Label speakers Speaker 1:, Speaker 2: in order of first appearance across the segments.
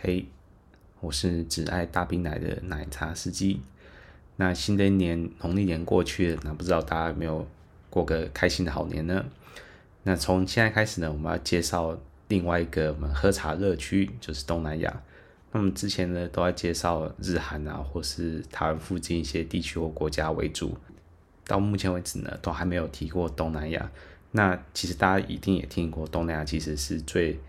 Speaker 1: 嘿，我是只爱大冰奶的奶茶司机。那新的一年农历年过去了，那不知道大家有没有过个开心的好年呢？那从现在开始呢，我们要介绍另外一个我们喝茶热区，就是东南亚。那么之前呢，都在介绍日韩啊，或是台湾附近一些地区或国家为主。到目前为止呢，都还没有提过东南亚。那其实大家一定也听过，东南亚其实是最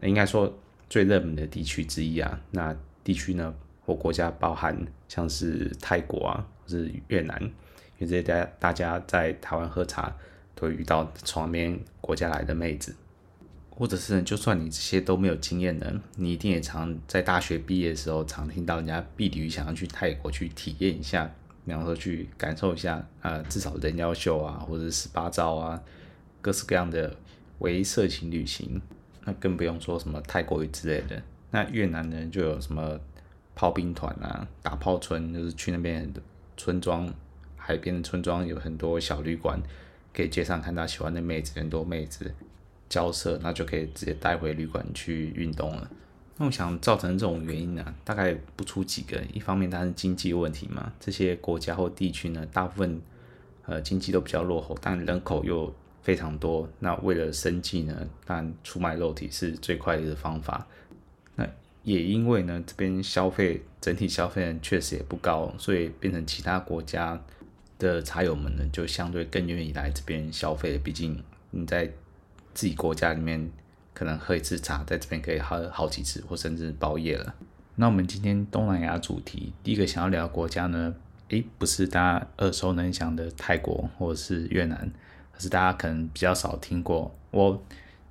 Speaker 1: 应该说。最热门的地区之一啊，那地区呢或国家包含像是泰国啊，或是越南，因为这些大家大家在台湾喝茶都遇到从那边国家来的妹子，或者是就算你这些都没有经验呢，你一定也常在大学毕业的时候常听到人家毕旅想要去泰国去体验一下，然后说去感受一下呃至少人妖秀啊，或者是十八招啊，各式各样的微色情旅行。更不用说什么泰国语之类的。那越南呢，就有什么炮兵团啊、打炮村，就是去那边村庄、海边的村庄，有很多小旅馆，可以街上看到喜欢的妹子，很多妹子交涉，那就可以直接带回旅馆去运动了。那我想造成这种原因呢、大概不出几个。一方面当然是经济问题嘛，这些国家或地区呢，大部分呃经济都比较落后，但人口又非常多，那为了生计呢，但出卖肉体是最快的方法。那也因为呢，这边消费整体消费呢确实也不高，所以变成其他国家的茶友们呢，就相对更愿意来这边消费。毕竟你在自己国家里面可能喝一次茶，在这边可以喝好几次，或甚至包夜了。那我们今天东南亚主题第一个想要聊国家呢，诶，不是大家耳熟能详的泰国或者是越南。是大家可能比较少听过我，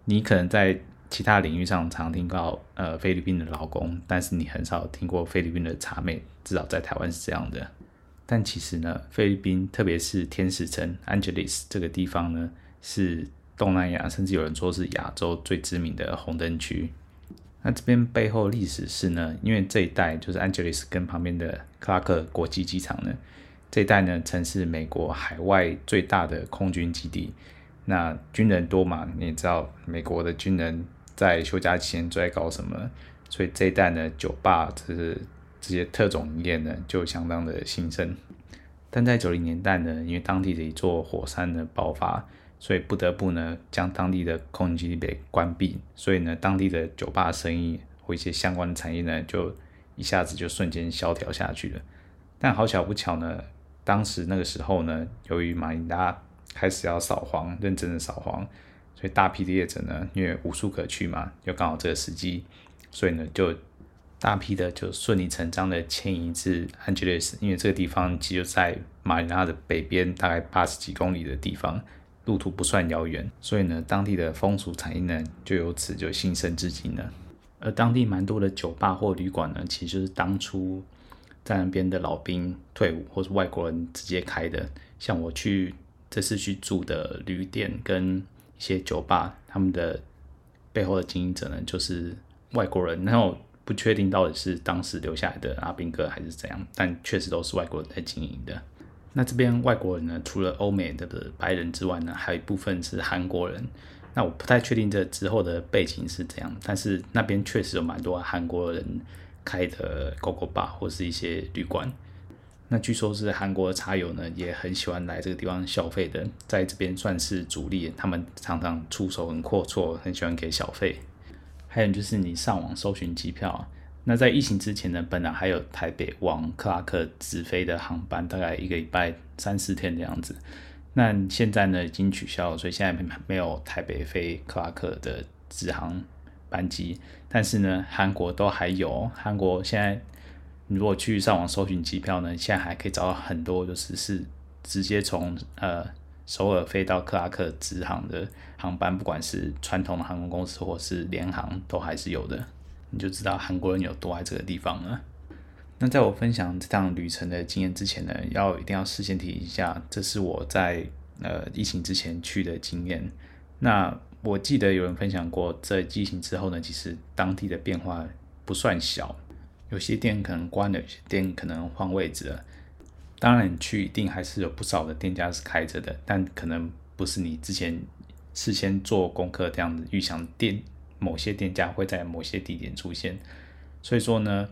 Speaker 1: 你可能在其他领域上常听到呃菲律宾的劳工，但是你很少听过菲律宾的茶妹，至少在台湾是这样的。但其实呢，菲律宾特别是天使城 Angeles 这个地方呢，是东南亚甚至有人说是亚洲最知名的红灯区。那这边背后历史是呢，因为这一带就是 Angeles 跟旁边的克拉克国际机场呢。这一带呢，曾是美国海外最大的空军基地。那军人多嘛，你也知道，美国的军人在休假期间最爱搞什么？所以这一带呢，酒吧就是这些特种营业呢，就相当的兴盛。但在九零年代呢，因为当地的一座火山的爆发，所以不得不呢，将当地的空军基地给关闭。所以呢，当地的酒吧生意或一些相关的产业呢，就一下子就瞬间萧条下去了。但好巧不巧呢。当时那个时候呢，由于马尼拉开始要扫黄，认真的扫黄，所以大批的业者呢，因为无处可去嘛，又刚好这个时机，所以呢，就大批的就顺理成章的迁移至 Angeles，因为这个地方其实就在马尼拉的北边，大概八十几公里的地方，路途不算遥远，所以呢，当地的风俗产业呢，就由此就兴盛至今了。而当地蛮多的酒吧或旅馆呢，其实就是当初。在那边的老兵退伍或是外国人直接开的，像我去这次去住的旅店跟一些酒吧，他们的背后的经营者呢，就是外国人。然后不确定到底是当时留下来的阿兵哥还是怎样，但确实都是外国人在经营的。那这边外国人呢，除了欧美的白人之外呢，还有一部分是韩国人。那我不太确定这之后的背景是怎样，但是那边确实有蛮多韩国人。开的 Gogo Bar 或是一些旅馆，那据说是韩国的茶友呢，也很喜欢来这个地方消费的，在这边算是主力，他们常常出手很阔绰，很喜欢给小费。还有就是你上网搜寻机票，那在疫情之前呢，本来还有台北往克拉克直飞的航班，大概一个礼拜三四天的样子。那现在呢已经取消了，所以现在没有台北飞克拉克的直航。班机，但是呢，韩国都还有。韩国现在，如果去上网搜寻机票呢，现在还可以找到很多，就是是直接从呃首尔飞到克拉克直航的航班，不管是传统的航空公司或是联航，都还是有的。你就知道韩国人有多爱这个地方了。那在我分享这趟旅程的经验之前呢，要一定要事先提一下，这是我在呃疫情之前去的经验。那我记得有人分享过，在疫情之后呢，其实当地的变化不算小，有些店可能关了，有些店可能换位置了。当然，你去一定还是有不少的店家是开着的，但可能不是你之前事先做功课这样子预想店某些店家会在某些地点出现。
Speaker 2: 所以说呢，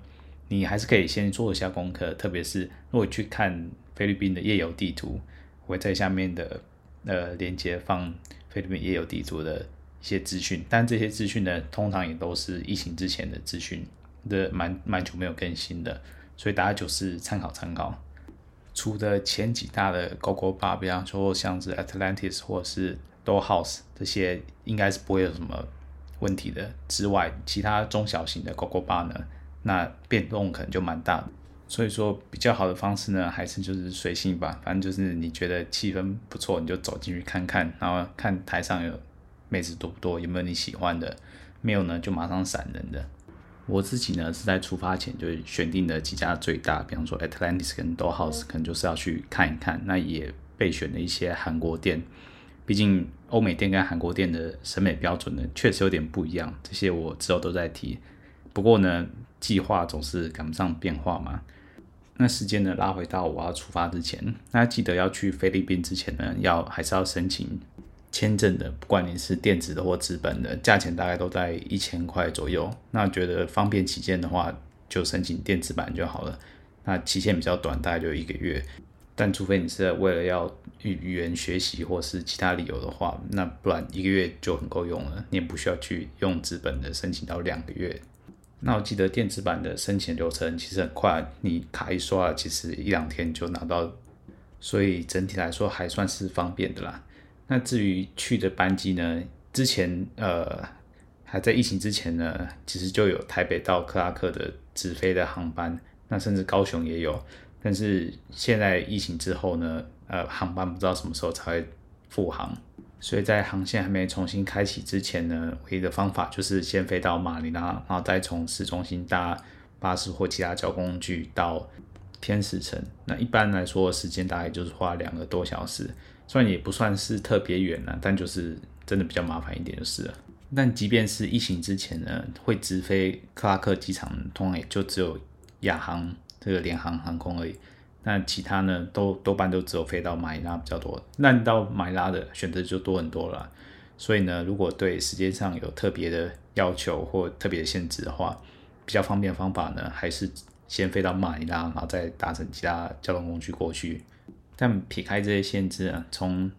Speaker 2: 你还是可以先做一下功课，特别是如果去看菲律宾的夜游地图，我会在下面的呃链接放菲律宾夜游地图的一些资讯，但这些资讯呢，通常也都是疫情之前的资讯，的蛮蛮久没有更新的，所以大家就是参考参考。除了前几大的 Gogo Bar，比方说像是 Atlantis 或是 Dollhouse 这些，应该是不会有什么问题的之外，其他中小型的 Gogo Bar 呢，那变动可能就蛮大的。所以说比较好的方式呢，还是就是随性吧，反正就是你觉得气氛不错，你就走进去看看，然后看台上有妹子多不多，有没有你喜欢的，没有呢就马上闪人的。我自己呢是在出发前就选定了几家最大，比方说 Atlantis 跟 Dollhouse，可能就是要去看一看。那也备选了一些韩国店，毕竟欧美店跟韩国店的审美标准呢确实有点不一样。这些我之后都在提。不过呢，计划总是赶不上变化嘛。那时间呢拉回到我要出发之前，大家记得要去菲律宾之前呢，要还是要申请。签证的，不管你是电子的或纸本的，价钱大概都在一千块左右。那觉得方便起见的话，就申请电子版就好了。那期限比较短，大概就一个月。但除非你是为了要语语言学习或是其他理由的话，那不然一个月就很够用了。你也不需要去用纸本的申请到两个月。那我记得电子版的申请流程其实很快，你卡一刷，其实一两天就拿到，所以整体来说还算是方便的啦。那至于去的班机呢？之前呃还在疫情之前呢，其实就有台北到克拉克的直飞的航班，那甚至高雄也有。但是现在疫情之后呢，呃，航班不知道什么时候才会复航，所以在航线还没重新开启之前呢，唯一的方法就是先飞到马尼拉，然后再从市中心搭巴士或其他交通工具到天使城。那一般来说时间大概就是花两个多小时。虽然也不算是特别远了，但就是真的比较麻烦一点就是了。但即便是疫情之前呢，会直飞克拉克机场，通常也就只有亚航这个联航航空而已。那其他呢，都多半都只有飞到马尼拉比较多。那到马尼拉的选择就多很多了。所以呢，如果对时间上有特别的要求或特别的限制的话，比较方便的方法呢，还是先飞到马尼拉，然后再搭乘其他交通工具过去。但撇开这些限制啊，从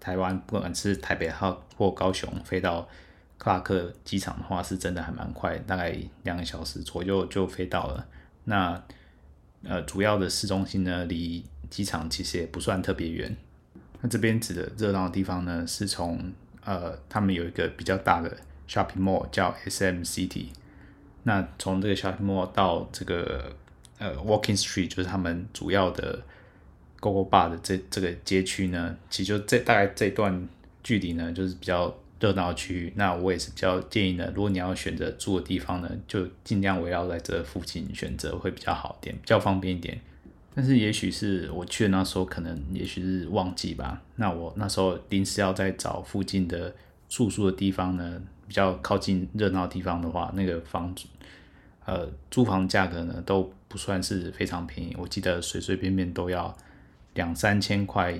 Speaker 2: 台湾不管是台北号或高雄飞到克拉克机场的话，是真的还蛮快，大概两个小时左右就飞到了。那呃，主要的市中心呢，离机场其实也不算特别远。那这边指的热闹的地方呢，是从呃，他们有一个比较大的 shopping mall 叫 SM City。那从这个 shopping mall 到这个呃 Walking Street，就是他们主要的。Gogo Bar 的这这个街区呢，其实就这大概这段距离呢，就是比较热闹区域。那我也是比较建议呢，如果你要选择住的地方呢，就尽量围绕在这附近选择会比较好一点，比较方便一点。但是也许是我去的那时候，可能也许是旺季吧。那我那时候临时要再找附近的住宿的地方呢，比较靠近热闹地方的话，那个房子呃租房价格呢都不算是非常便宜。我记得随随便便都要。两三千块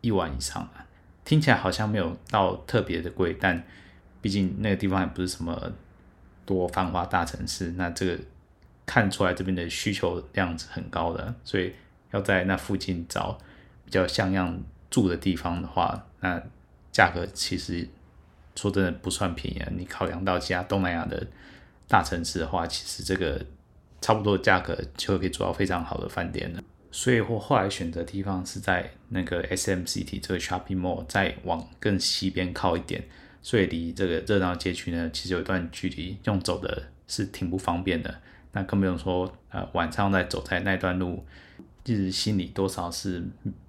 Speaker 2: 一晚以上啊，听起来好像没有到特别的贵，但毕竟那个地方也不是什么多繁华大城市，那这个看出来这边的需求量是很高的，所以要在那附近找比较像样住的地方的话，那价格其实说真的不算便宜啊。你考量到其他东南亚的大城市的话，其实这个差不多的价格就可以住到非常好的饭店了。所以我后来选择地方是在那个 SM City 这个 shopping mall 再往更西边靠一点，所以离这个热闹街区呢，其实有一段距离，用走的是挺不方便的。那更不用说呃晚上再走在那段路，其实心里多少是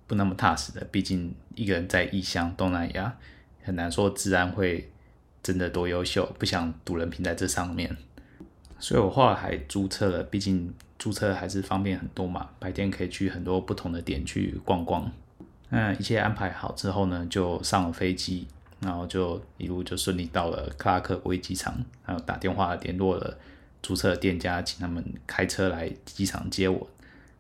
Speaker 2: 不那么踏实的。毕竟一个人在异乡东南亚，很难说治安会真的多优秀，不想赌人品在这上面。所以我后来还租车了，毕竟。租车还是方便很多嘛，白天可以去很多不同的点去逛逛。那一切安排好之后呢，就上了飞机，然后就一路就顺利到了克拉克国际机场，然后打电话联络了租车的店家，请他们开车来机场接我。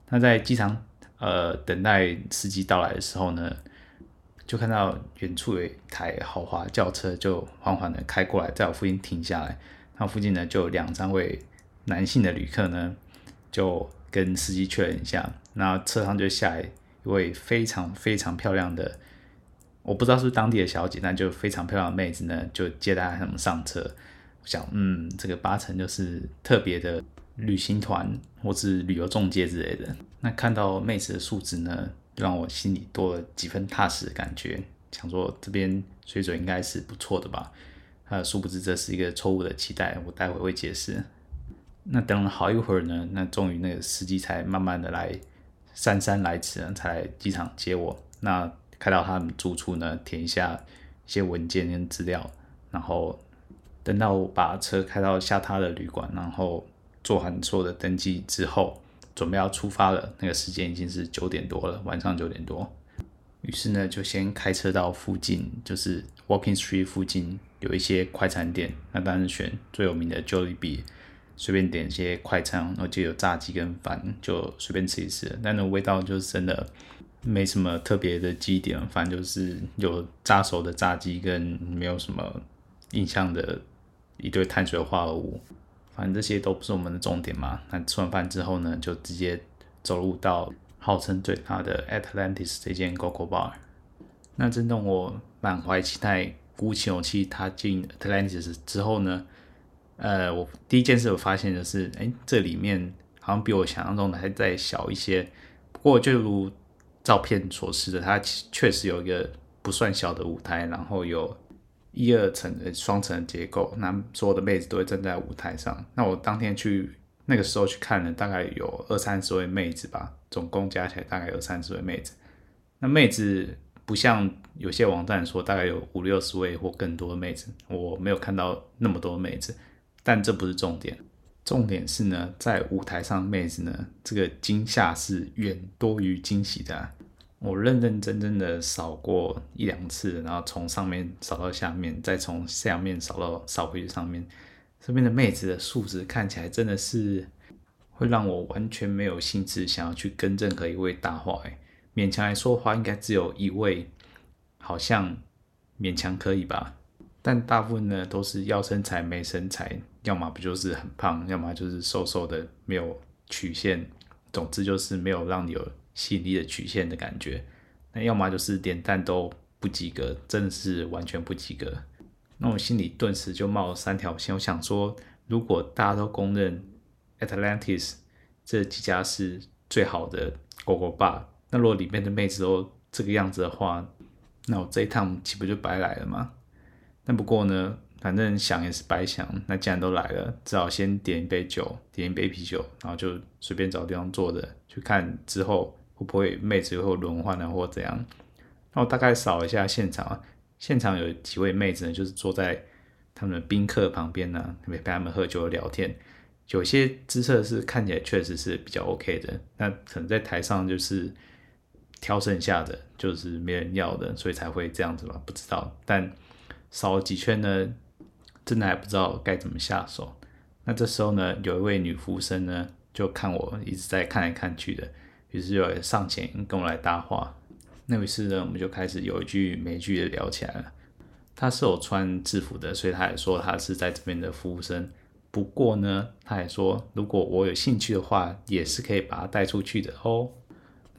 Speaker 2: 那在机场呃等待司机到来的时候呢，就看到远处有一台豪华轿车就缓缓的开过来，在我附近停下来。那附近呢就有两三位。男性的旅客呢，就跟司机确认一下，那车上就下来一位非常非常漂亮的，我不知道是当地的小姐，但就非常漂亮的妹子呢，就接待他们上车。我想，嗯，这个八成就是特别的旅行团或是旅游中介之类的。那看到妹子的素质呢，让我心里多了几分踏实的感觉，想说这边水准应该是不错的吧。呃，殊不知这是一个错误的期待，我待会会解释。那等了好一会儿呢，那终于那个司机才慢慢的来姗姗来迟，才来机场接我。那开到他们住处呢，填一下一些文件跟资料，然后等到我把车开到下榻的旅馆，然后做完所有的登记之后，准备要出发了。那个时间已经是九点多了，晚上九点多。于是呢，就先开车到附近，就是 Walking Street 附近。有一些快餐店，那当然选最有名的 Jollibee，随便点一些快餐，然后就有炸鸡跟饭，就随便吃一吃。但那味道就是真的没什么特别的基点，反正就是有炸熟的炸鸡跟没有什么印象的一堆碳水化合物。反正这些都不是我们的重点嘛。那吃完饭之后呢，就直接走路到号称最大的 Atlantis 这间 Gogo Bar。那真的我满怀期待。鼓起勇气踏进 Atlantis 之后呢，呃，我第一件事我发现的是，哎，这里面好像比我想象中的还再小一些。不过就如照片所示的，它确实有一个不算小的舞台，然后有一二层的双层结构，那所有的妹子都会站在舞台上。那我当天去那个时候去看了，大概有二三十位妹子吧，总共加起来大概有三十位妹子。那妹子。不像有些网站说大概有五六十位或更多的妹子，我没有看到那么多妹子，但这不是重点，重点是呢，在舞台上妹子呢，这个惊吓是远多于惊喜的。我认认真真的扫过一两次，然后从上面扫到下面，再从下面扫到扫回去上面，这边的妹子的素质看起来真的是会让我完全没有兴致想要去跟任何一位搭话哎。勉强来说的话，应该只有一位，好像勉强可以吧。但大部分呢都是要身材没身材，要么不就是很胖，要么就是瘦瘦的没有曲线，总之就是没有让你有吸引力的曲线的感觉。那要么就是连蛋都不及格，真的是完全不及格。那我心里顿时就冒了三条线，我想说，如果大家都公认 Atlantis 这几家是最好的 Gogo Bar。那如果里面的妹子都这个样子的话，那我这一趟岂不就白来了吗？但不过呢，反正想也是白想。那既然都来了，只好先点一杯酒，点一杯啤酒，然后就随便找地方坐着，去看之后会不会妹子会轮换呢，或怎样。那我大概扫一下现场，现场有几位妹子呢，就是坐在他们的宾客旁边呢，陪他们喝酒聊天。有些姿色是看起来确实是比较 OK 的，那可能在台上就是。挑剩下的就是没人要的，所以才会这样子吧？不知道。但扫了几圈呢，真的还不知道该怎么下手。那这时候呢，有一位女服务生呢，就看我一直在看来看去的，于是就上前跟我来搭话。那于是呢，我们就开始有一句没一句的聊起来了。她是有穿制服的，所以她也说她是在这边的服务生。不过呢，她也说如果我有兴趣的话，也是可以把她带出去的哦。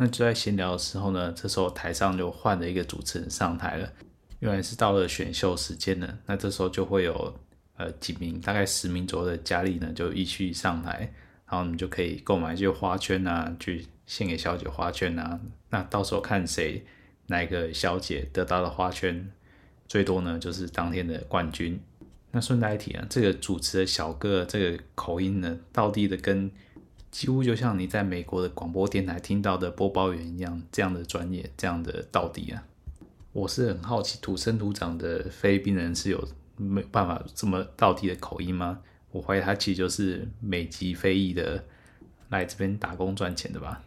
Speaker 2: 那就在闲聊的时候呢，这时候台上就换了一个主持人上台了，原来是到了选秀时间了。那这时候就会有呃几名，大概十名左右的佳丽呢，就一起上台，然后你就可以购买一些花圈啊，去献给小姐花圈啊。那到时候看谁哪个小姐得到的花圈最多呢，就是当天的冠军。那顺带一提啊，这个主持的小哥这个口音呢，到底的跟。几乎就像你在美国的广播电台听到的播报员一样，这样的专业，这样的道地啊！我是很好奇，土生土长的菲律宾人是有没办法这么道地的口音吗？我怀疑他其实就是美籍非裔的，来这边打工赚钱的吧。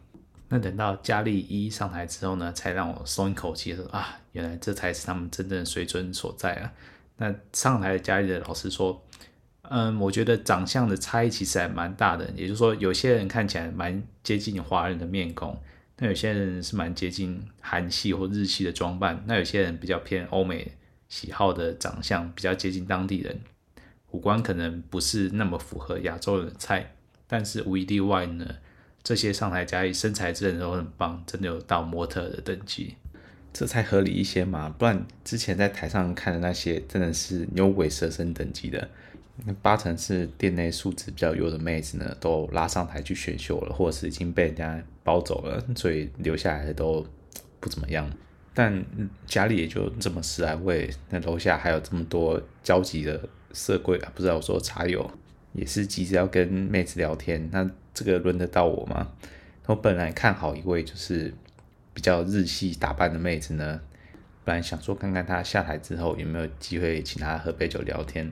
Speaker 2: 那等到佳丽一上台之后呢，才让我松一口气，说啊，原来这才是他们真正的水准所在啊！那上台的佳丽的老师说。嗯，我觉得长相的差异其实还蛮大的。也就是说，有些人看起来蛮接近华人的面孔，那有些人是蛮接近韩系或日系的装扮，那有些人比较偏欧美喜好的长相，比较接近当地人，五官可能不是那么符合亚洲人的菜。但是无一例外呢，这些上台嘉义身材真的都很棒，真的有到模特的等级，
Speaker 1: 这才合理一些嘛。不然之前在台上看的那些，真的是牛鬼蛇神等级的，那八成是店内素质比较优的妹子呢，都拉上台去选秀了，或者是已经被人家包走了，所以留下来的都不怎么样。但家里也就这么十来位，那楼下还有这么多焦急的色鬼啊，不知道我说茶友，也是急着要跟妹子聊天。那这个轮得到我吗？我本来看好一位就是比较日系打扮的妹子呢，本来想说看看她下台之后有没有机会请她喝杯酒聊天。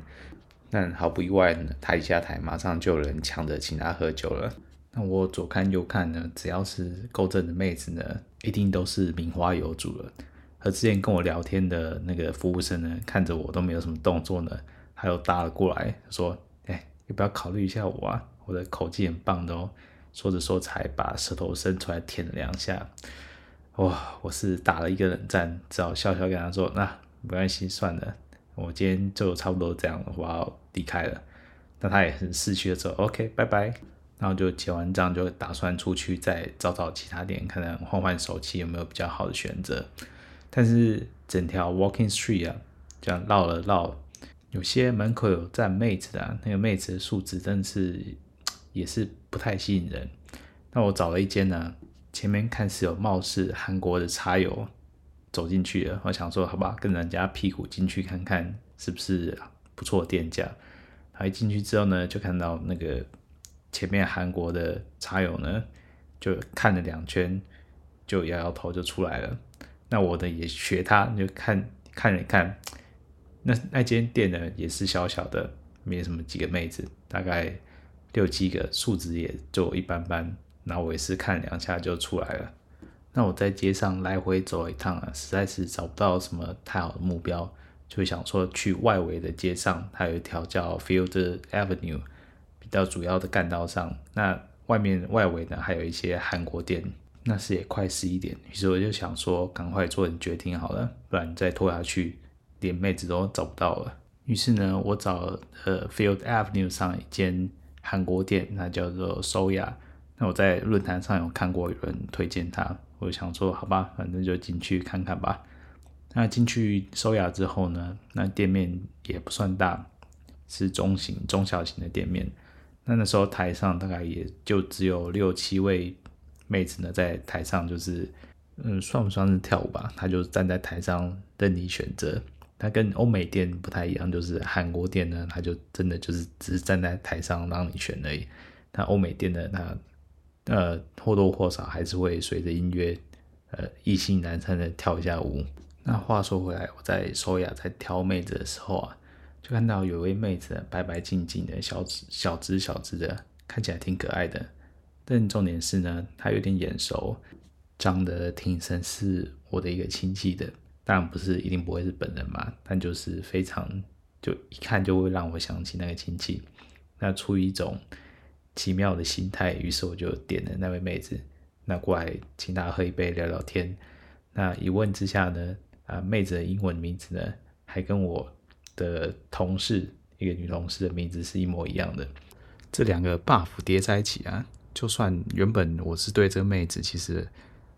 Speaker 1: 但毫不意外呢，她一下台马上就有人抢着请他喝酒了。那我左看右看呢，只要是够正的妹子呢，一定都是名花有主了。和之前跟我聊天的那个服务生呢，看着我都没有什么动作呢，他又搭了过来说：“哎、欸，要不要考虑一下我啊？我的口技很棒的哦。”说着说才把舌头伸出来舔了两下。哇，我是打了一个冷战，只好笑笑跟他说：“那没关系，算了，我今天就差不多这样了，我要离开了。”那他也很识趣的说：“OK，拜拜。”然后就结完账，就打算出去再找找其他店，看看换换手气有没有比较好的选择。但是整条 Walking Street 啊，这样绕了绕，有些门口有站妹子的，那个妹子的素质真的是也是不太吸引人。那我找了一间呢，前面看似有貌似韩国的茶友走进去了，我想说好吧，跟人家屁股进去看看是不是不错的店家。他一进去之后呢，就看到那个。前面韩国的茶友呢，就看了两圈，就摇摇头就出来了。那我呢也学他，就看看了看，那那间店呢也是小小的，没什么几个妹子，大概六七个，素质也就一般般。那我也是看两下就出来了。那我在街上来回走一趟啊，实在是找不到什么太好的目标，就想说去外围的街上，它有一条叫 Field Avenue。比较主要的干道上，那外面外围呢还有一些韩国店，那是也快十一点，于是我就想说赶快做点决定好了，不然再拖下去连妹子都找不到了。于是呢，我找呃 Field Avenue 上一间韩国店，那叫做 Soya。那我在论坛上有看过有人推荐它，我想说好吧，反正就进去看看吧。那进去 Soya 之后呢，那店面也不算大，是中型中小型的店面。那那时候台上大概也就只有六七位妹子呢，在台上就是，嗯，算不算是跳舞吧？她就站在台上任你选择。她跟欧美店不太一样，就是韩国店呢，她就真的就是只是站在台上让你选而已。那欧美店呢，她呃或多或少还是会随着音乐，呃，意兴阑珊的跳一下舞。那话说回来，我在首雅在挑妹子的时候啊。就看到有位妹子白白净净的小只小只小只的，看起来挺可爱的。但重点是呢，她有点眼熟，长得挺神似我的一个亲戚的。当然不是一定不会是本人嘛，但就是非常就一看就会让我想起那个亲戚。那出于一种奇妙的心态，于是我就点了那位妹子，那过来请她喝一杯聊聊天。那一问之下呢，啊，妹子的英文名字呢还跟我。的同事，一个女同事的名字是一模一样的，这两个 buff 叠在一起啊，就算原本我是对这个妹子，其实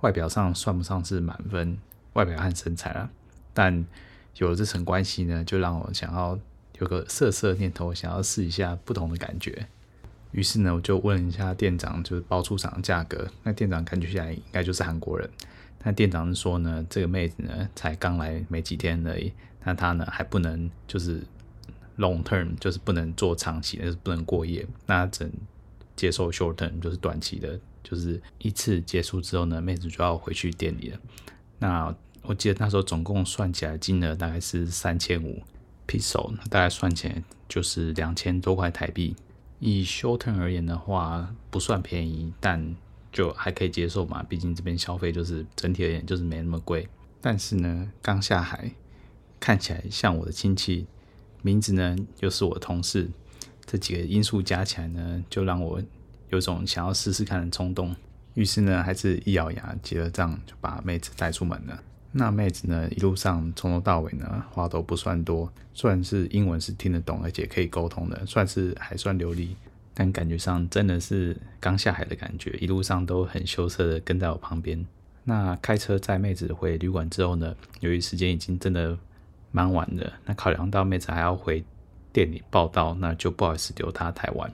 Speaker 1: 外表上算不上是满分，外表和身材啊，但有了这层关系呢，就让我想要有个色色念头，想要试一下不同的感觉。于是呢，我就问一下店长，就是包出厂的价格。那店长感觉起来应该就是韩国人。那店长说呢，这个妹子呢才刚来没几天而已。那她呢还不能就是 long term，就是不能做长期的，就是不能过夜。那只接受 short term，就是短期的，就是一次结束之后呢，妹子就要回去店里了。那我记得那时候总共算起来金额大概是三千五 peso，大概算起来就是两千多块台币。以 short term 而言的话，不算便宜，但就还可以接受嘛。毕竟这边消费就是整体而言就是没那么贵。但是呢，刚下海。看起来像我的亲戚，名字呢又是我的同事，这几个因素加起来呢，就让我有种想要试试看的冲动。于是呢，还是一咬牙结了账，就把妹子带出门了。那妹子呢，一路上从头到尾呢，话都不算多，算是英文是听得懂，而且可以沟通的，算是还算流利。
Speaker 2: 但感觉上真的是刚下海的感觉，一路上都很羞涩的跟在我旁边。那开车载妹子回旅馆之后呢，由于时间已经真的蛮晚的，那考量到妹子还要回店里报到，那就不好意思留她太晚。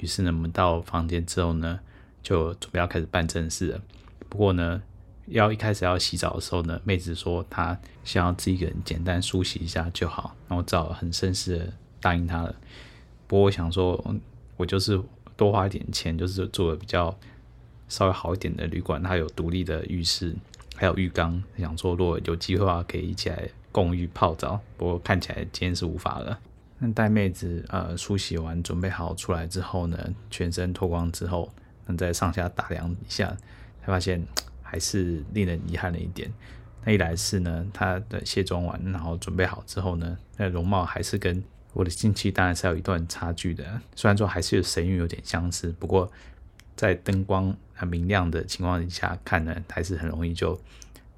Speaker 2: 于是呢，我们到房间之后呢，就准备要开始办正事了。不过呢，要一开始要洗澡的时候呢，妹子说她想要自己一个人简单梳洗一下就好，然后只好很绅士的答应她了。不过我想说，我就是多花一点钱，就是住的比较。稍微好一点的旅馆，它有独立的浴室，还有浴缸。想说如果有机会的话，可以一起来共浴泡澡。不过看起来今天是无法了。那带妹子呃梳洗完，准备好出来之后呢，全身脱光之后，那再上下打量一下，才发现还是令人遗憾了一点。那一来是呢，他的卸妆完，然后准备好之后呢，那容貌还是跟我的近期当然是有一段差距的。虽然说还是有神韵有点相似，不过。在灯光很明亮的情况下看呢，还是很容易就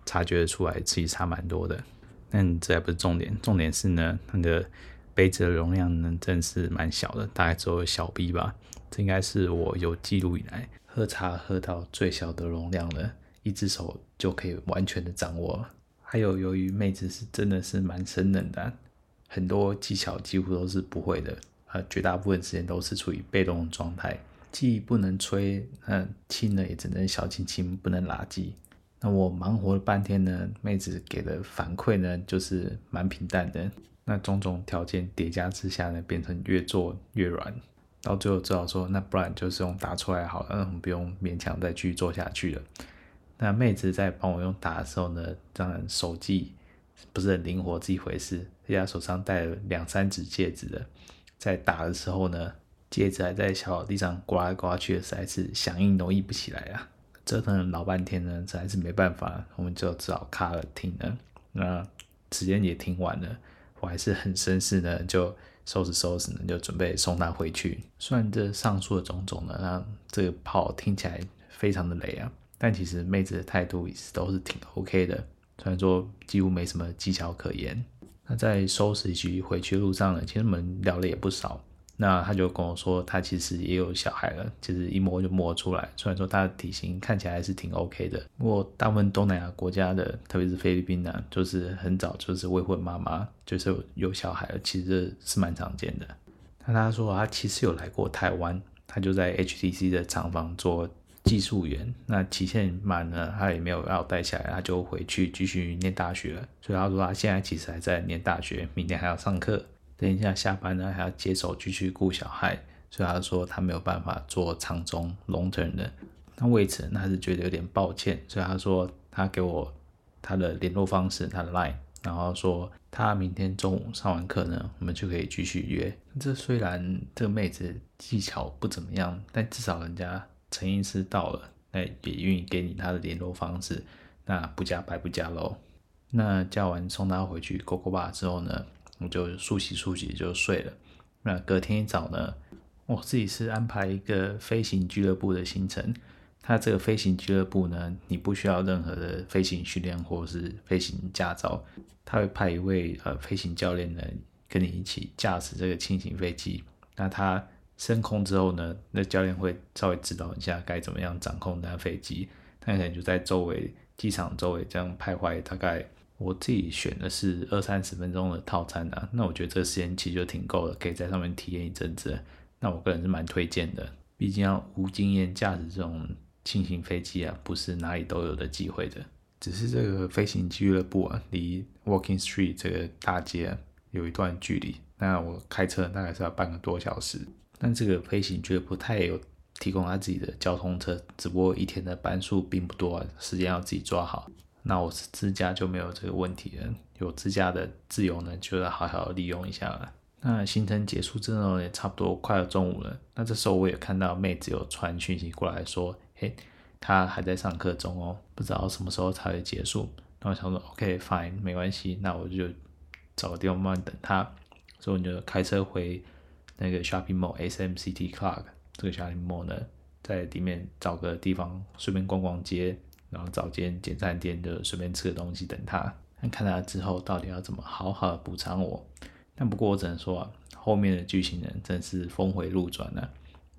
Speaker 2: 察觉得出来自己差蛮多的。但这还不是重点，重点是呢，那个杯子的容量呢，真是蛮小的，大概只有小 B 吧。这应该是我有记录以来喝茶喝到最小的容量了，一只手就可以完全的掌握。还有，由于妹子是真的是蛮生冷的，很多技巧几乎都是不会的，呃，绝大部分时间都是处于被动状态。既不能吹，嗯，亲呢也只能小亲亲，不能拉机。那我忙活了半天呢，妹子给的反馈呢，就是蛮平淡的。那种种条件叠加之下呢，变成越做越软，到最后只好说，那不然就是用打出来好了，嗯，不用勉强再继续做下去了。那妹子在帮我用打的时候呢，当然手技不是很灵活，这一回事。人家手上戴了两三只戒指的，在打的时候呢。戒指还在小草地上刮来刮去的，实在是响应都硬不起来啊！折腾了老半天呢，实在是没办法，我们就只好卡了停了。那时间也挺晚了，我还是很绅士呢，就收拾收拾呢，就准备送她回去。虽然这上述的种种呢，让这个炮听起来非常的雷啊，但其实妹子的态度也是都是挺 OK 的，虽然说几乎没什么技巧可言。那在收拾局回去路上呢，其实我们聊了也不少。那他就跟我说，他其实也有小孩了，其实一摸就摸出来。虽然说他的体型看起来还是挺 OK 的，不过大部分东南亚国家的，特别是菲律宾呢，就是很早就是未婚妈妈，就是有小孩了，其实是蛮常见的。那他说他其实有来过台湾，他就在 HTC 的厂房做技术员。那期限满了，他也没有要带下来，他就回去继续念大学了。所以他说他现在其实还在念大学，明天还要上课。等一下下班呢，还要接手继续顾小孩，所以他说他没有办法做长中 long term 的。那为此他是觉得有点抱歉，所以他说他给我他的联络方式，他的 line，然后说他明天中午上完课呢，我们就可以继续约。这虽然这个妹子技巧不怎么样，但至少人家诚意是到了，那也愿意给你他的联络方式，那不加白不加喽。那叫完送他回去 Gogo Bar 之后呢，我就梳洗梳洗就睡了。那隔天一早呢，我自己是安排一个飞行俱乐部的行程。它这个飞行俱乐部呢，你不需要任何的飞行训练或是飞行驾照，他会派一位呃飞行教练呢跟你一起驾驶这个轻型飞机。那他升空之后呢，那教练会稍微指导一下该怎么样掌控那飞机。他可能就在周围机场周围这样徘徊，大概。我自己选的是二三十分钟的套餐啊，那我觉得这个时间其实就挺够了，可以在上面体验一阵子。那我个人是蛮推荐的，毕竟要无经验驾驶这种轻型飞机啊，不是哪里都有的机会的。只是这个飞行俱乐部啊，离 Walking Street 这个大街，有一段距离，那我开车大概是要半个多小时。但这个飞行俱乐部它也有提供他自己的交通车，只不过一天的班数并不多，时间要自己抓好。那我是自驾就没有这个问题了，有自驾的自由呢，就要好好利用一下了。那行程结束之后也差不多快要中午了。那这时候我也看到妹子有传讯息过来说，嘿，她还在上课中哦，不知道什么时候才会结束。那我想说，OK fine，没关系，那我就找个地方慢慢等她。所以我就开车回那个 shopping mall SMCT Clark 这个 shopping mall 呢，在里面找个地方顺便逛逛街。然后找间简餐店，就随便吃个东西等他。看他之后到底要怎么好好补偿我。但不过我只能说啊，后面的剧情呢，真是峰回路转了。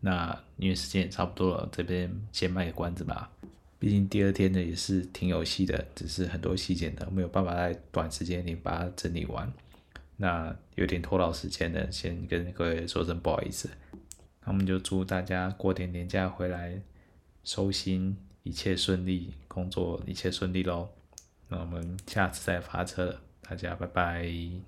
Speaker 2: 那因为时间也差不多了，这边先卖个关子吧。毕竟第二天呢也是挺有戏的，只是很多细节呢没有办法在短时间内把它整理完，那有点拖到时间的，先跟各位说声不好意思。那我们就祝大家过点年假回来收心，一切顺利，工作一切顺利喽。那我们下次再发车，大家拜拜。